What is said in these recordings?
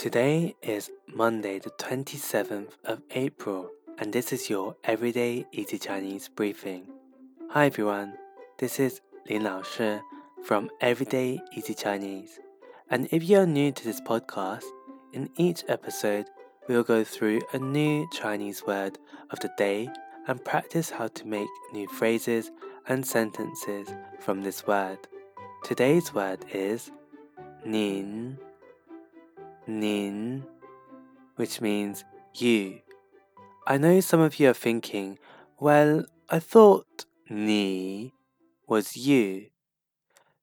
Today is Monday, the 27th of April, and this is your Everyday Easy Chinese briefing. Hi everyone, this is Lin Lao Shi from Everyday Easy Chinese. And if you're new to this podcast, in each episode, we will go through a new Chinese word of the day and practice how to make new phrases and sentences from this word. Today's word is nin nin, which means you. I know some of you are thinking, well, I thought ni was you.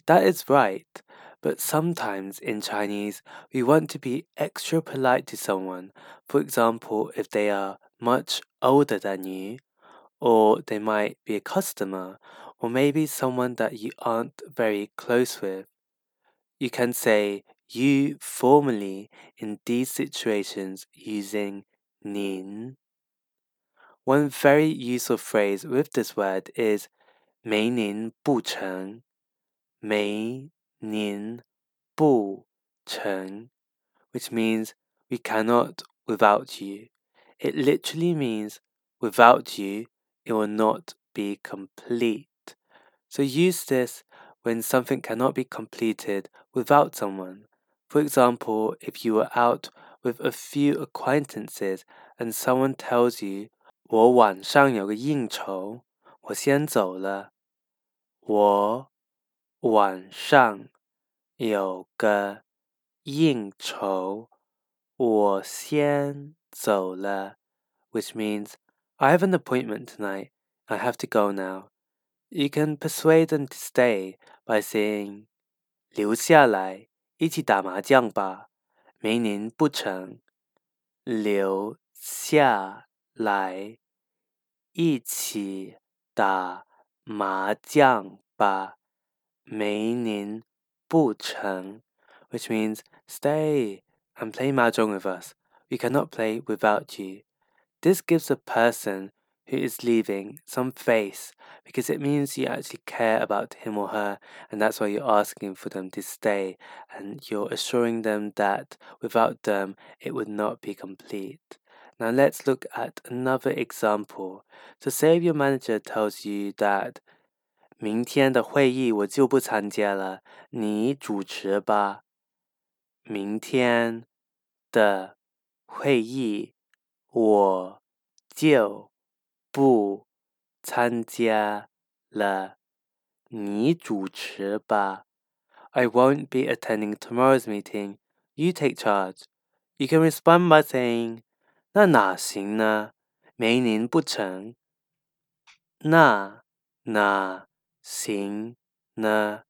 That is right, but sometimes in Chinese we want to be extra polite to someone. For example, if they are much older than you, or they might be a customer, or maybe someone that you aren't very close with. You can say you formally in these situations using nin. One very useful phrase with this word is 没您不成,没您不成, which means we cannot without you. It literally means without you, it will not be complete. So use this when something cannot be completed without someone. For example, if you are out with a few acquaintances and someone tells you, 我晚上有个应酬，我先走了。我晚上有个应酬，我先走了。Which means I have an appointment tonight. I have to go now. You can persuade them to stay by saying 留下来。 一起打麻将吧，没您不成。留下来，一起打麻将吧，没您不成。Which means stay and play mahjong with us. We cannot play without you. This gives a person who is leaving some face because it means you actually care about him or her, and that's why you're asking for them to stay and you're assuring them that without them it would not be complete. Now let's look at another example. So say if your manager tells you that 明天的会议我就不参加了，你主持吧。明天的会议我就 不参加了，你主持吧。I won't be attending tomorrow's meeting. You take charge. You can respond by saying, 那哪行呢？没您不成。那哪行呢？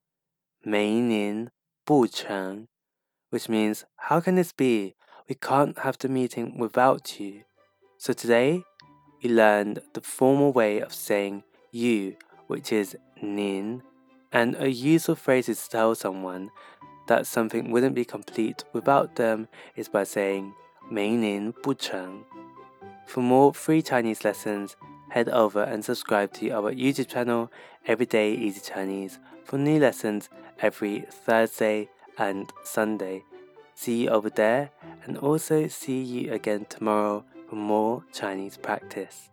没您不成。Which means, how can this be? We can't have the meeting without you. So today, we learned the formal way of saying you, which is nin, and a useful phrase to tell someone that something wouldn't be complete without them is by saying 没您不成. For more free Chinese lessons, head over and subscribe to our YouTube channel Everyday Easy Chinese for new lessons every Thursday and Sunday. See you over there and also see you again tomorrow for more Chinese practice.